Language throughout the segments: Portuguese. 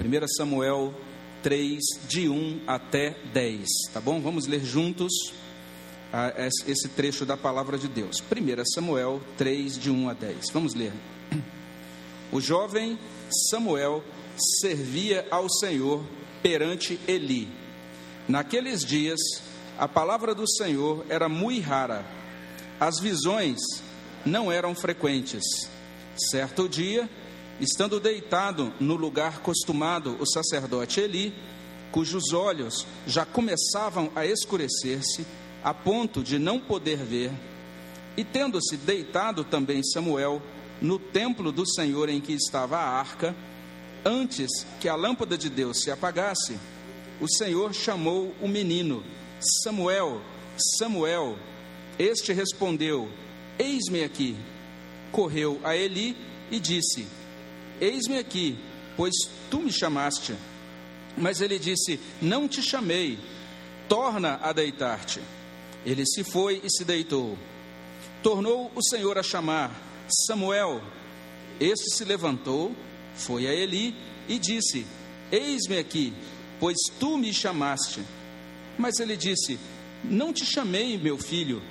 1 Samuel 3, de 1 até 10, tá bom? Vamos ler juntos esse trecho da palavra de Deus. 1 Samuel 3, de 1 a 10. Vamos ler. O jovem Samuel servia ao Senhor perante Eli. Naqueles dias, a palavra do Senhor era muito rara, as visões não eram frequentes. Certo dia, estando deitado no lugar costumado o sacerdote Eli, cujos olhos já começavam a escurecer-se, a ponto de não poder ver, e tendo-se deitado também Samuel no templo do Senhor em que estava a arca, antes que a lâmpada de Deus se apagasse, o Senhor chamou o menino, Samuel, Samuel. Este respondeu: Eis-me aqui. Correu a Eli e disse: Eis-me aqui, pois tu me chamaste. Mas ele disse: Não te chamei, torna a deitar-te. Ele se foi e se deitou. Tornou o Senhor a chamar: Samuel. Este se levantou, foi a Eli e disse: Eis-me aqui, pois tu me chamaste. Mas ele disse: Não te chamei, meu filho,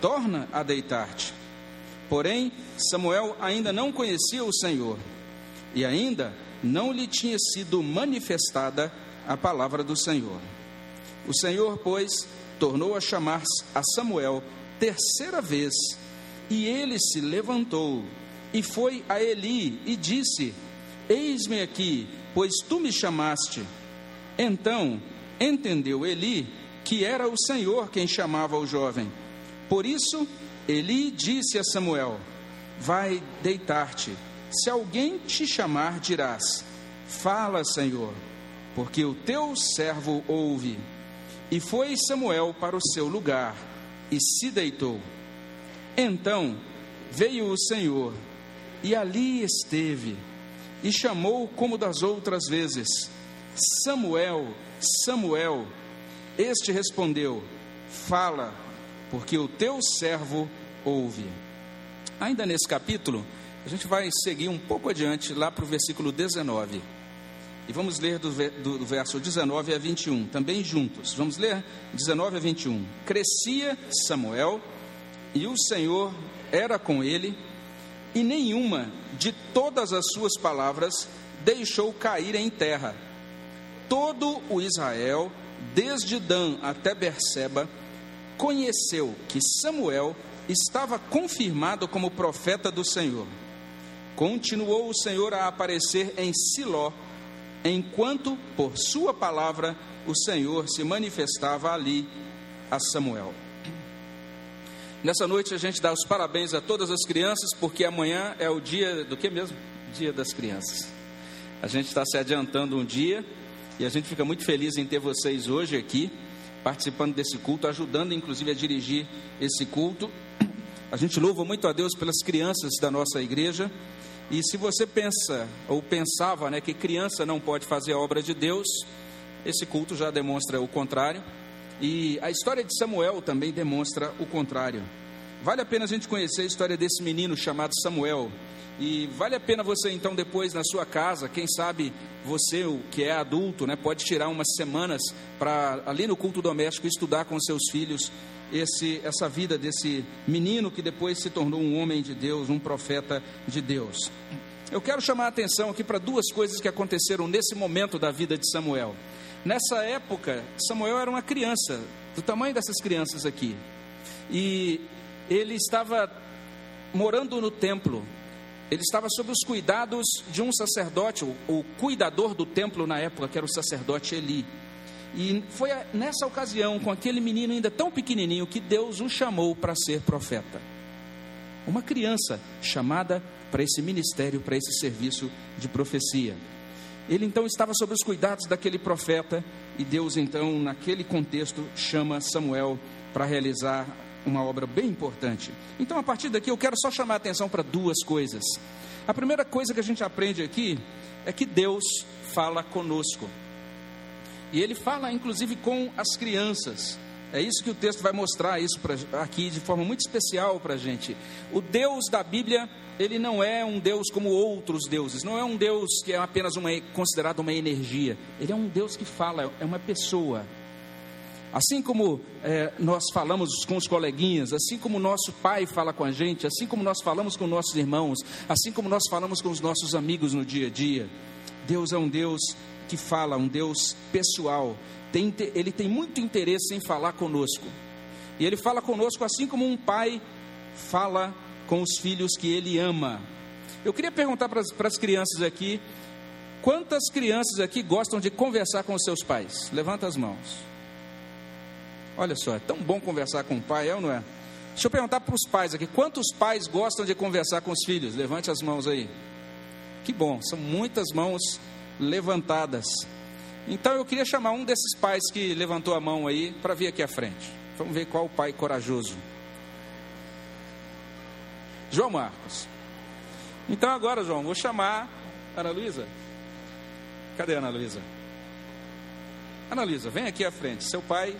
torna a deitar-te. Porém, Samuel ainda não conhecia o Senhor e ainda não lhe tinha sido manifestada a palavra do Senhor. O Senhor, pois, tornou a chamar a Samuel terceira vez, e ele se levantou e foi a Eli e disse: Eis-me aqui, pois tu me chamaste. Então entendeu Eli que era o Senhor quem chamava o jovem. Por isso, Eli disse a Samuel: Vai deitar-te se alguém te chamar, dirás: Fala, Senhor, porque o teu servo ouve. E foi Samuel para o seu lugar e se deitou. Então veio o Senhor e ali esteve e chamou como das outras vezes: Samuel, Samuel. Este respondeu: Fala, porque o teu servo ouve. Ainda nesse capítulo, a gente vai seguir um pouco adiante, lá para o versículo 19. E vamos ler do, do, do, verso 19 a 21, também juntos. Vamos ler 19 a 21. Crescia Samuel, e o Senhor era com ele, e nenhuma de todas as suas palavras deixou cair em terra. Todo o Israel, desde Dan até Berseba, conheceu que Samuel estava confirmado como profeta do Senhor. Continuou o Senhor a aparecer em Siló, enquanto, por sua palavra, o Senhor se manifestava ali a Samuel. Nessa noite a gente dá os parabéns a todas as crianças, porque amanhã é o dia do que mesmo? Dia das crianças. A gente está se adiantando um dia e a gente fica muito feliz em ter vocês hoje aqui, participando desse culto, ajudando inclusive a dirigir esse culto. A gente louva muito a Deus pelas crianças da nossa igreja e se você pensa ou pensava né, que criança não pode fazer a obra de Deus, esse culto já demonstra o contrário. E a história de Samuel também demonstra o contrário. Vale a pena a gente conhecer a história desse menino chamado Samuel. E vale a pena você então depois na sua casa, quem sabe você que é adulto, né, pode tirar umas semanas para ali no culto doméstico estudar com seus filhos esse, essa vida desse menino que depois se tornou um homem de Deus, um profeta de Deus. Eu quero chamar a atenção aqui para duas coisas que aconteceram nesse momento da vida de Samuel. Nessa época, Samuel era uma criança, do tamanho dessas crianças aqui, e ele estava morando no templo, ele estava sob os cuidados de um sacerdote, o, o cuidador do templo na época, que era o sacerdote Eli. E foi nessa ocasião, com aquele menino ainda tão pequenininho, que Deus o chamou para ser profeta. Uma criança chamada para esse ministério, para esse serviço de profecia. Ele então estava sob os cuidados daquele profeta, e Deus então, naquele contexto, chama Samuel para realizar uma obra bem importante. Então, a partir daqui, eu quero só chamar a atenção para duas coisas. A primeira coisa que a gente aprende aqui é que Deus fala conosco. E ele fala inclusive com as crianças. É isso que o texto vai mostrar isso pra, aqui de forma muito especial para a gente. O Deus da Bíblia, ele não é um Deus como outros deuses. Não é um Deus que é apenas uma, considerado uma energia. Ele é um Deus que fala, é uma pessoa. Assim como é, nós falamos com os coleguinhas, assim como nosso pai fala com a gente, assim como nós falamos com nossos irmãos, assim como nós falamos com os nossos amigos no dia a dia, Deus é um Deus que fala, um Deus pessoal, tem, ele tem muito interesse em falar conosco. E ele fala conosco assim como um pai fala com os filhos que ele ama. Eu queria perguntar para as crianças aqui: quantas crianças aqui gostam de conversar com os seus pais? Levanta as mãos. Olha só, é tão bom conversar com o pai, é ou não é? Deixa eu perguntar para os pais aqui: quantos pais gostam de conversar com os filhos? Levante as mãos aí. Que bom, são muitas mãos levantadas. Então eu queria chamar um desses pais que levantou a mão aí para vir aqui à frente. Vamos ver qual o pai corajoso. João Marcos. Então agora, João, vou chamar Ana Luísa. Cadê Ana Luísa? Ana Luísa, vem aqui à frente. Seu pai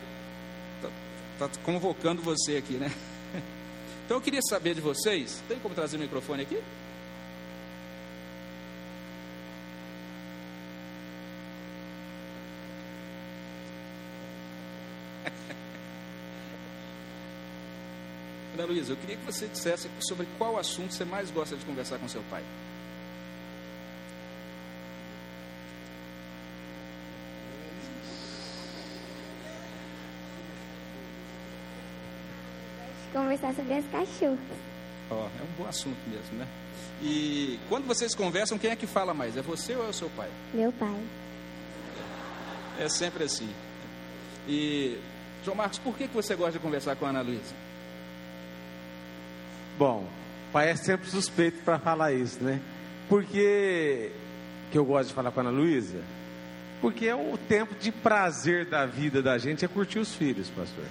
está tá convocando você aqui, né? Então eu queria saber de vocês. Tem como trazer o microfone aqui? Luísa, eu queria que você dissesse sobre qual assunto você mais gosta de conversar com seu pai. Conversar sobre as cachorras. Ó, oh, é um bom assunto mesmo, né? E quando vocês conversam, quem é que fala mais? É você ou é o seu pai? Meu pai. É sempre assim. E, João Marcos, por que, que você gosta de conversar com a Ana Luísa? Bom, pai é sempre suspeito para falar isso, né? Porque que eu gosto de falar com a Ana Luísa? Porque é o tempo de prazer da vida da gente é curtir os filhos, pastor.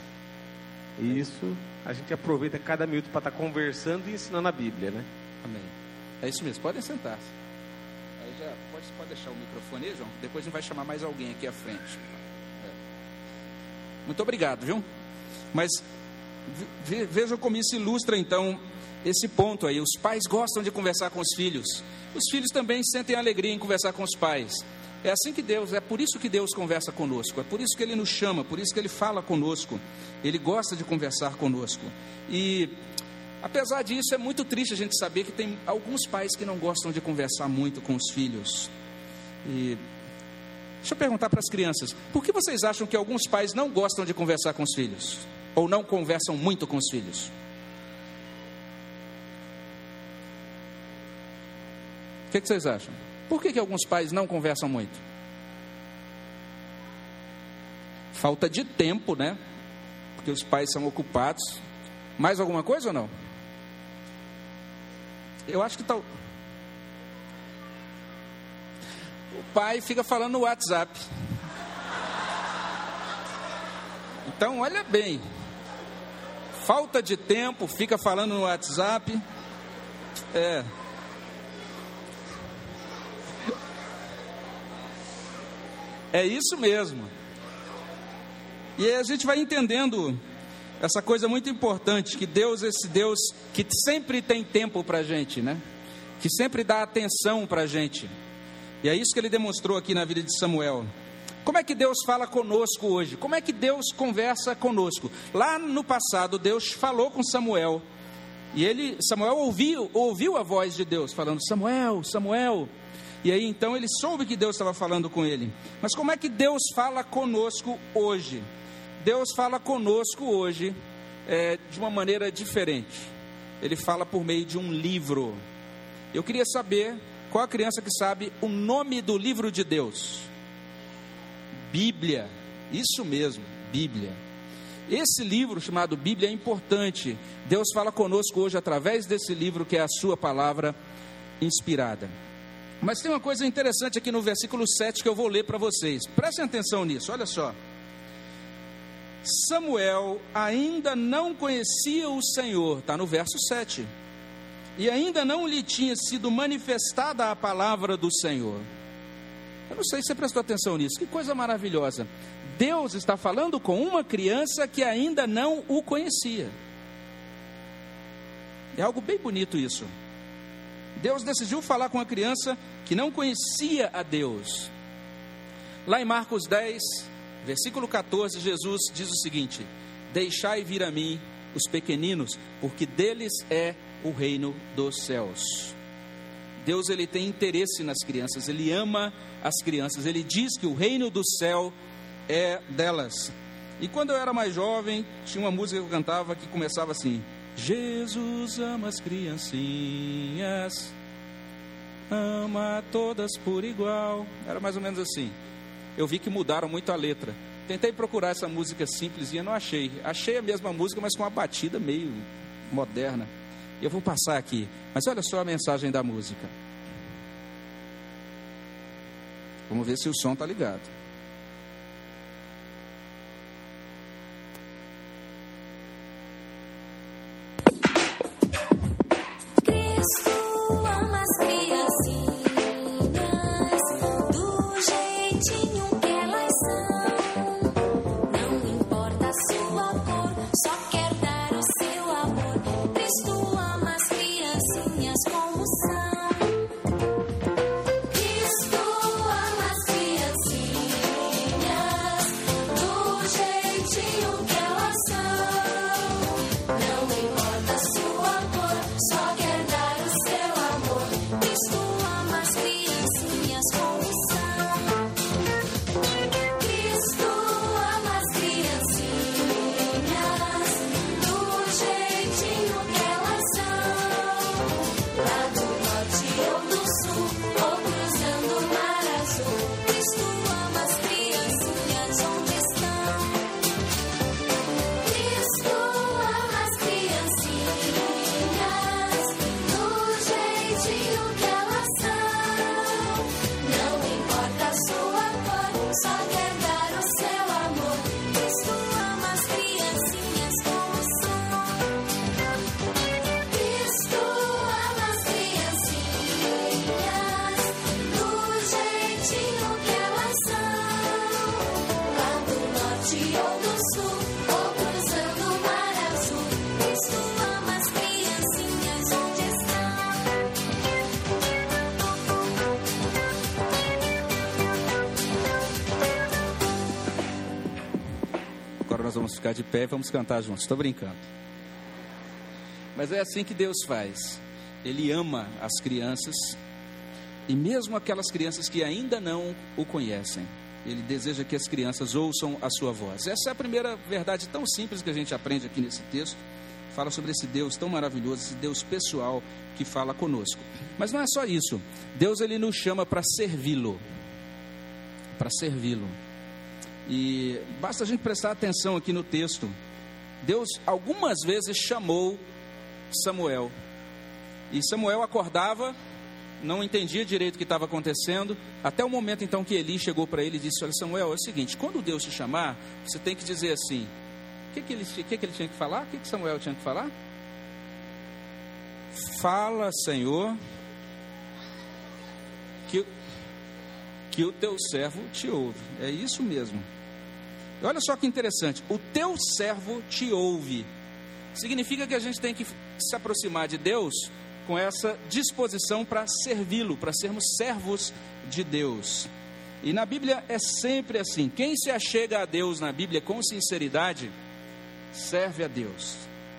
E isso a gente aproveita cada minuto para estar tá conversando e ensinando a Bíblia, né? Amém. É isso mesmo, podem sentar-se. Aí já pode, pode deixar o microfone aí, João. Depois a gente vai chamar mais alguém aqui à frente. É. Muito obrigado, viu? Mas vejam como isso ilustra então esse ponto aí. Os pais gostam de conversar com os filhos. Os filhos também sentem alegria em conversar com os pais. É assim que Deus, é por isso que Deus conversa conosco, é por isso que Ele nos chama, por isso que Ele fala conosco. Ele gosta de conversar conosco. E apesar disso, é muito triste a gente saber que tem alguns pais que não gostam de conversar muito com os filhos. E deixa eu perguntar para as crianças: por que vocês acham que alguns pais não gostam de conversar com os filhos? Ou não conversam muito com os filhos? Que, que, vocês acham? Por que, que alguns pais não conversam muito? Falta de tempo, né? Porque os pais são ocupados. Mais alguma coisa ou não? Eu acho que tal. O pai fica falando no WhatsApp. Então, olha bem. Falta de tempo, fica falando no WhatsApp. É. É isso mesmo. E a gente vai entendendo essa coisa muito importante, que Deus, esse Deus que sempre tem tempo para a gente, né? Que sempre dá atenção para gente. E é isso que ele demonstrou aqui na vida de Samuel. Como é que Deus fala conosco hoje? Como é que Deus conversa conosco? Lá no passado, Deus falou com Samuel. E ele, Samuel ouviu, ouviu a voz de Deus falando: Samuel, Samuel. E aí então ele soube que Deus estava falando com ele. Mas como é que Deus fala conosco hoje? Deus fala conosco hoje é, de uma maneira diferente. Ele fala por meio de um livro. Eu queria saber qual a criança que sabe o nome do livro de Deus? Bíblia. Isso mesmo, Bíblia. Esse livro chamado Bíblia é importante. Deus fala conosco hoje através desse livro que é a sua palavra inspirada. Mas tem uma coisa interessante aqui no versículo 7 que eu vou ler para vocês. Prestem atenção nisso, olha só. Samuel ainda não conhecia o Senhor, está no verso 7. E ainda não lhe tinha sido manifestada a palavra do Senhor. Eu não sei se você prestou atenção nisso, que coisa maravilhosa. Deus está falando com uma criança que ainda não o conhecia. É algo bem bonito isso. Deus decidiu falar com a criança que não conhecia a Deus. Lá em Marcos 10, versículo 14, Jesus diz o seguinte: Deixai vir a mim os pequeninos, porque deles é o reino dos céus. Deus ele tem interesse nas crianças, ele ama as crianças, ele diz que o reino do céu é delas. E quando eu era mais jovem, tinha uma música que eu cantava que começava assim: Jesus ama as criancinhas, ama todas por igual. Era mais ou menos assim. Eu vi que mudaram muito a letra. Tentei procurar essa música simplesinha, não achei. Achei a mesma música, mas com uma batida meio moderna. Eu vou passar aqui, mas olha só a mensagem da música. Vamos ver se o som está ligado. Ficar de pé e vamos cantar juntos. Estou brincando. Mas é assim que Deus faz. Ele ama as crianças e mesmo aquelas crianças que ainda não o conhecem. Ele deseja que as crianças ouçam a sua voz. Essa é a primeira verdade tão simples que a gente aprende aqui nesse texto. Fala sobre esse Deus tão maravilhoso, esse Deus pessoal que fala conosco. Mas não é só isso. Deus ele nos chama para servi-lo. Para servi-lo. E basta a gente prestar atenção aqui no texto. Deus algumas vezes chamou Samuel. E Samuel acordava, não entendia direito o que estava acontecendo, até o momento então que Eli chegou para ele e disse: Olha, Samuel, é o seguinte, quando Deus te chamar, você tem que dizer assim: o que, que, ele, que, que ele tinha que falar? O que, que Samuel tinha que falar? Fala, Senhor, que, que o teu servo te ouve. É isso mesmo. Olha só que interessante, o teu servo te ouve. Significa que a gente tem que se aproximar de Deus com essa disposição para servi-lo, para sermos servos de Deus. E na Bíblia é sempre assim: quem se achega a Deus na Bíblia com sinceridade, serve a Deus.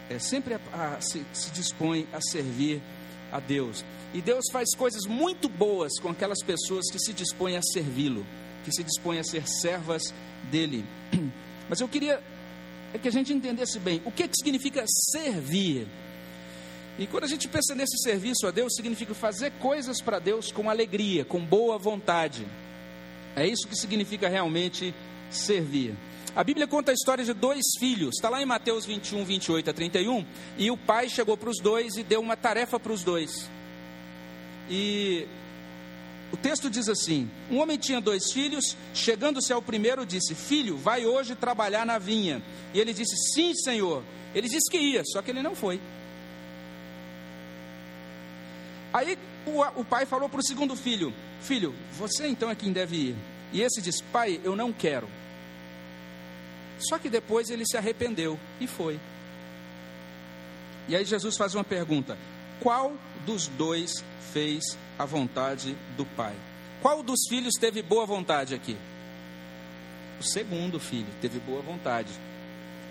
É sempre a, a, se, se dispõe a servir a Deus. E Deus faz coisas muito boas com aquelas pessoas que se dispõem a servi-lo, que se dispõem a ser servas dele. Mas eu queria é que a gente entendesse bem o que, que significa servir. E quando a gente pensa nesse serviço a Deus, significa fazer coisas para Deus com alegria, com boa vontade. É isso que significa realmente servir. A Bíblia conta a história de dois filhos, está lá em Mateus 21, 28 a 31, e o pai chegou para os dois e deu uma tarefa para os dois. E o texto diz assim: Um homem tinha dois filhos, chegando-se ao primeiro, disse: Filho, vai hoje trabalhar na vinha. E ele disse: Sim, senhor. Ele disse que ia, só que ele não foi. Aí o, o pai falou para o segundo filho: Filho, você então é quem deve ir. E esse diz: Pai, eu não quero. Só que depois ele se arrependeu e foi. E aí Jesus faz uma pergunta: qual dos dois fez a vontade do Pai? Qual dos filhos teve boa vontade aqui? O segundo filho teve boa vontade.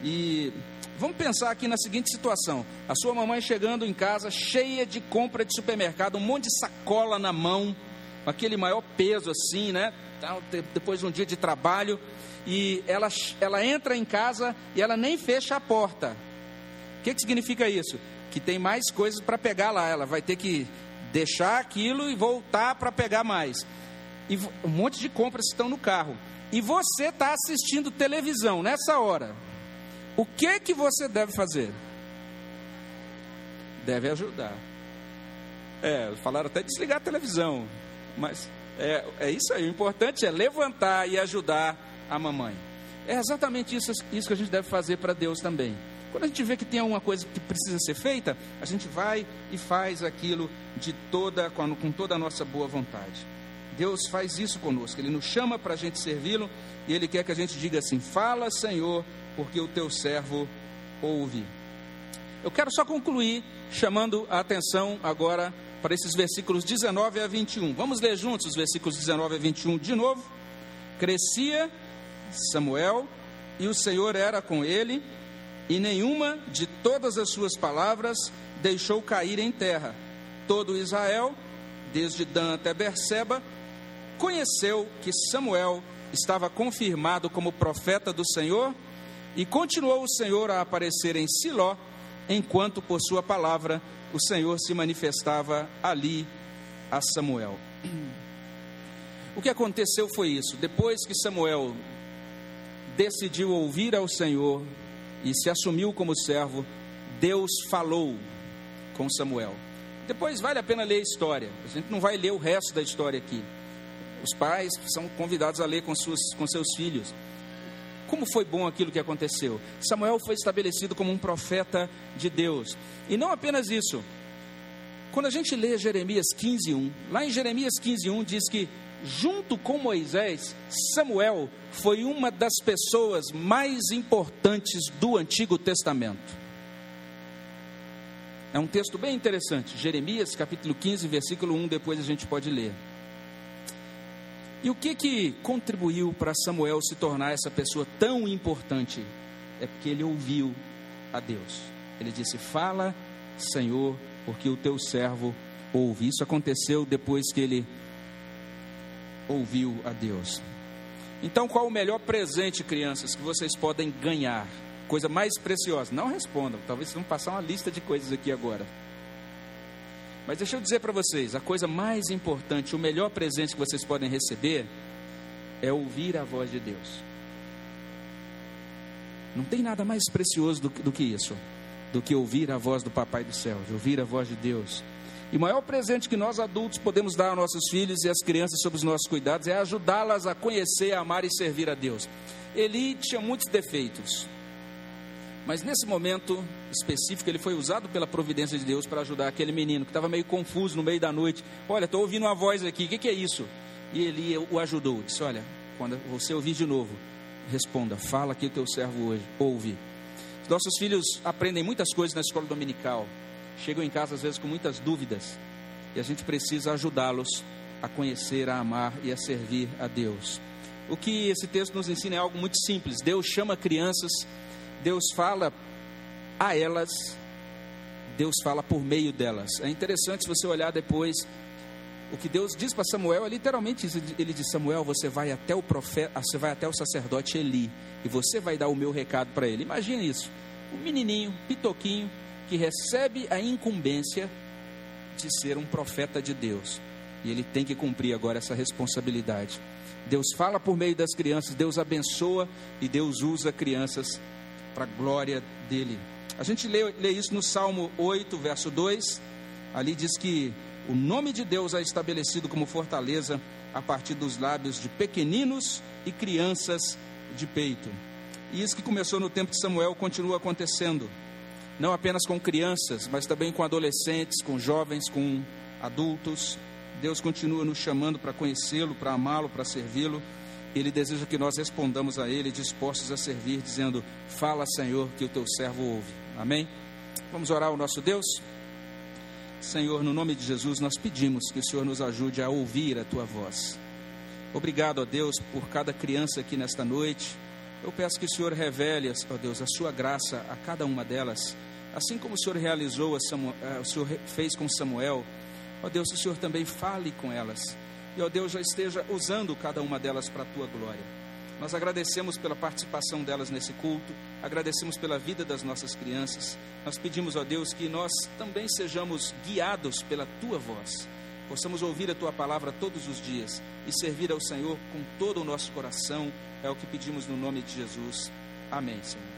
E vamos pensar aqui na seguinte situação: a sua mamãe chegando em casa cheia de compra de supermercado, um monte de sacola na mão, aquele maior peso assim, né? Depois de um dia de trabalho, e ela, ela entra em casa e ela nem fecha a porta. O que, que significa isso? Que tem mais coisas para pegar lá. Ela vai ter que deixar aquilo e voltar para pegar mais. E um monte de compras estão no carro. E você está assistindo televisão nessa hora. O que que você deve fazer? Deve ajudar. É, falaram até desligar a televisão. Mas é, é isso aí. O importante é levantar e ajudar a mamãe. É exatamente isso, isso que a gente deve fazer para Deus também. Quando a gente vê que tem alguma coisa que precisa ser feita, a gente vai e faz aquilo de toda, com toda a nossa boa vontade. Deus faz isso conosco, Ele nos chama para a gente servi-lo e Ele quer que a gente diga assim: Fala, Senhor, porque o teu servo ouve. Eu quero só concluir chamando a atenção agora para esses versículos 19 a 21. Vamos ler juntos os versículos 19 a 21 de novo. Crescia Samuel e o Senhor era com ele, e nenhuma de todas as suas palavras deixou cair em terra. Todo Israel, desde Dan até Berseba, conheceu que Samuel estava confirmado como profeta do Senhor, e continuou o Senhor a aparecer em Siló, enquanto por sua palavra o Senhor se manifestava ali a Samuel. O que aconteceu foi isso. Depois que Samuel decidiu ouvir ao Senhor e se assumiu como servo, Deus falou com Samuel. Depois vale a pena ler a história. A gente não vai ler o resto da história aqui. Os pais são convidados a ler com, suas, com seus filhos. Como foi bom aquilo que aconteceu? Samuel foi estabelecido como um profeta de Deus. E não apenas isso. Quando a gente lê Jeremias 15:1, lá em Jeremias 15:1 diz que junto com Moisés, Samuel foi uma das pessoas mais importantes do Antigo Testamento. É um texto bem interessante, Jeremias capítulo 15, versículo 1, depois a gente pode ler. E o que que contribuiu para Samuel se tornar essa pessoa tão importante? É porque ele ouviu a Deus. Ele disse: Fala, Senhor, porque o teu servo ouve. Isso aconteceu depois que ele ouviu a Deus. Então, qual o melhor presente, crianças, que vocês podem ganhar? Coisa mais preciosa. Não respondam, talvez vocês vão passar uma lista de coisas aqui agora. Mas deixa eu dizer para vocês: a coisa mais importante, o melhor presente que vocês podem receber é ouvir a voz de Deus. Não tem nada mais precioso do, do que isso, do que ouvir a voz do Papai do céu, de ouvir a voz de Deus. E o maior presente que nós adultos podemos dar aos nossos filhos e às crianças sob os nossos cuidados é ajudá-las a conhecer, amar e servir a Deus. Eli tinha muitos defeitos, mas nesse momento específico, ele foi usado pela providência de Deus para ajudar aquele menino que estava meio confuso no meio da noite. Olha, estou ouvindo uma voz aqui, o que, que, é isso? E ele o ajudou. Disse: Olha, quando você ouvir de novo, responda, fala que o teu servo hoje ouve. Nossos filhos aprendem muitas coisas na escola dominical, chegam em casa às vezes com muitas dúvidas, e a gente precisa ajudá-los a conhecer, a amar e a servir a Deus. O que esse texto nos ensina é algo muito simples. Deus chama crianças Deus fala a elas, Deus fala por meio delas. É interessante você olhar depois o que Deus diz para Samuel é literalmente. Ele diz: Samuel, você vai até o profeta, você vai até o sacerdote Eli e você vai dar o meu recado para ele. Imagina isso: um menininho, pitoquinho, que recebe a incumbência de ser um profeta de Deus e ele tem que cumprir agora essa responsabilidade. Deus fala por meio das crianças, Deus abençoa e Deus usa crianças para a glória dele. A gente lê, lê isso no Salmo 8, verso 2. Ali diz que o nome de Deus é estabelecido como fortaleza a partir dos lábios de pequeninos e crianças de peito. E isso que começou no tempo de Samuel continua acontecendo, não apenas com crianças, mas também com adolescentes, com jovens, com adultos. Deus continua nos chamando para conhecê-lo, para amá-lo, para servi-lo. Ele deseja que nós respondamos a Ele dispostos a servir, dizendo: Fala, Senhor, que o teu servo ouve. Amém? Vamos orar ao nosso Deus? Senhor, no nome de Jesus, nós pedimos que o Senhor nos ajude a ouvir a tua voz. Obrigado, ó Deus, por cada criança aqui nesta noite. Eu peço que o Senhor revele, ó Deus, a sua graça a cada uma delas, assim como o Senhor realizou, Samuel, eh, o Senhor fez com Samuel. Ó Deus, o Senhor também fale com elas. E ó Deus, já esteja usando cada uma delas para a tua glória. Nós agradecemos pela participação delas nesse culto, agradecemos pela vida das nossas crianças. Nós pedimos a Deus que nós também sejamos guiados pela tua voz, possamos ouvir a tua palavra todos os dias e servir ao Senhor com todo o nosso coração. É o que pedimos no nome de Jesus. Amém, Senhor.